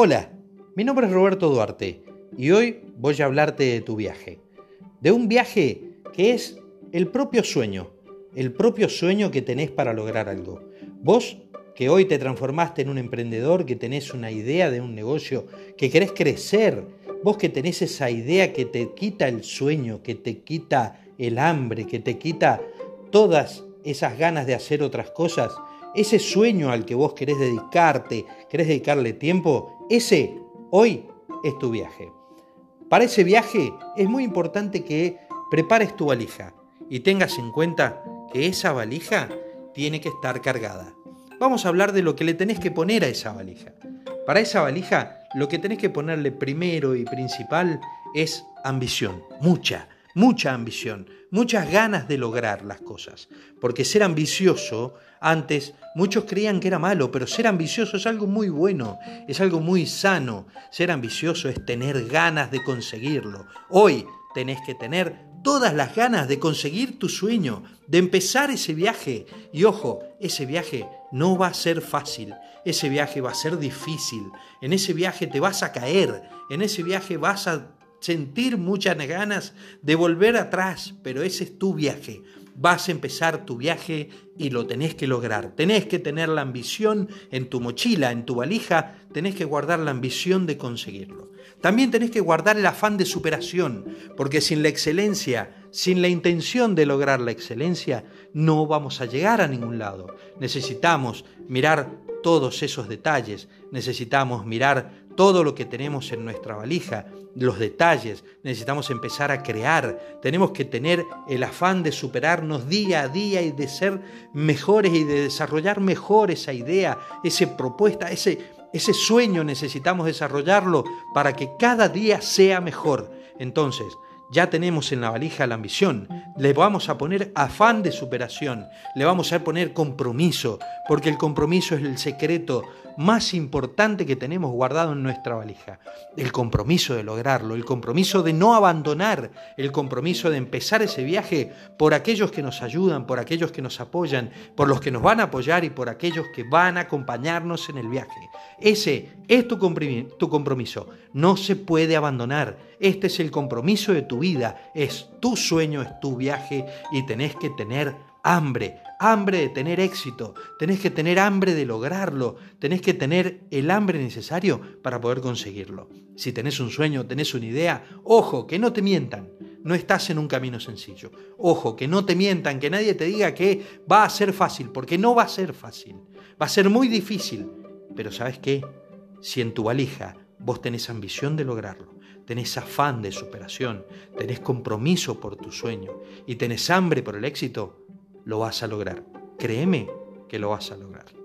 Hola, mi nombre es Roberto Duarte y hoy voy a hablarte de tu viaje. De un viaje que es el propio sueño, el propio sueño que tenés para lograr algo. Vos que hoy te transformaste en un emprendedor, que tenés una idea de un negocio, que querés crecer, vos que tenés esa idea que te quita el sueño, que te quita el hambre, que te quita todas esas ganas de hacer otras cosas, ese sueño al que vos querés dedicarte, querés dedicarle tiempo, ese hoy es tu viaje. Para ese viaje es muy importante que prepares tu valija y tengas en cuenta que esa valija tiene que estar cargada. Vamos a hablar de lo que le tenés que poner a esa valija. Para esa valija lo que tenés que ponerle primero y principal es ambición, mucha, mucha ambición, muchas ganas de lograr las cosas. Porque ser ambicioso, antes muchos creían que era malo, pero ser ambicioso es algo muy bueno, es algo muy sano. Ser ambicioso es tener ganas de conseguirlo. Hoy tenés que tener todas las ganas de conseguir tu sueño, de empezar ese viaje. Y ojo, ese viaje no va a ser fácil, ese viaje va a ser difícil, en ese viaje te vas a caer, en ese viaje vas a sentir muchas ganas de volver atrás, pero ese es tu viaje. Vas a empezar tu viaje y lo tenés que lograr. Tenés que tener la ambición en tu mochila, en tu valija, tenés que guardar la ambición de conseguirlo. También tenés que guardar el afán de superación, porque sin la excelencia, sin la intención de lograr la excelencia, no vamos a llegar a ningún lado. Necesitamos mirar todos esos detalles, necesitamos mirar todo lo que tenemos en nuestra valija, los detalles, necesitamos empezar a crear, tenemos que tener el afán de superarnos día a día y de ser mejores y de desarrollar mejor esa idea, esa propuesta, ese, ese sueño. Necesitamos desarrollarlo para que cada día sea mejor. Entonces, ya tenemos en la valija la ambición, le vamos a poner afán de superación, le vamos a poner compromiso, porque el compromiso es el secreto más importante que tenemos guardado en nuestra valija. El compromiso de lograrlo, el compromiso de no abandonar, el compromiso de empezar ese viaje por aquellos que nos ayudan, por aquellos que nos apoyan, por los que nos van a apoyar y por aquellos que van a acompañarnos en el viaje. Ese es tu compromiso. No se puede abandonar. Este es el compromiso de tu vida. Es tu sueño, es tu viaje y tenés que tener hambre, hambre de tener éxito, tenés que tener hambre de lograrlo, tenés que tener el hambre necesario para poder conseguirlo. Si tenés un sueño, tenés una idea, ojo, que no te mientan, no estás en un camino sencillo. Ojo, que no te mientan, que nadie te diga que va a ser fácil, porque no va a ser fácil, va a ser muy difícil. Pero ¿sabes qué? Si en tu valija vos tenés ambición de lograrlo, tenés afán de superación, tenés compromiso por tu sueño y tenés hambre por el éxito, lo vas a lograr. Créeme que lo vas a lograr.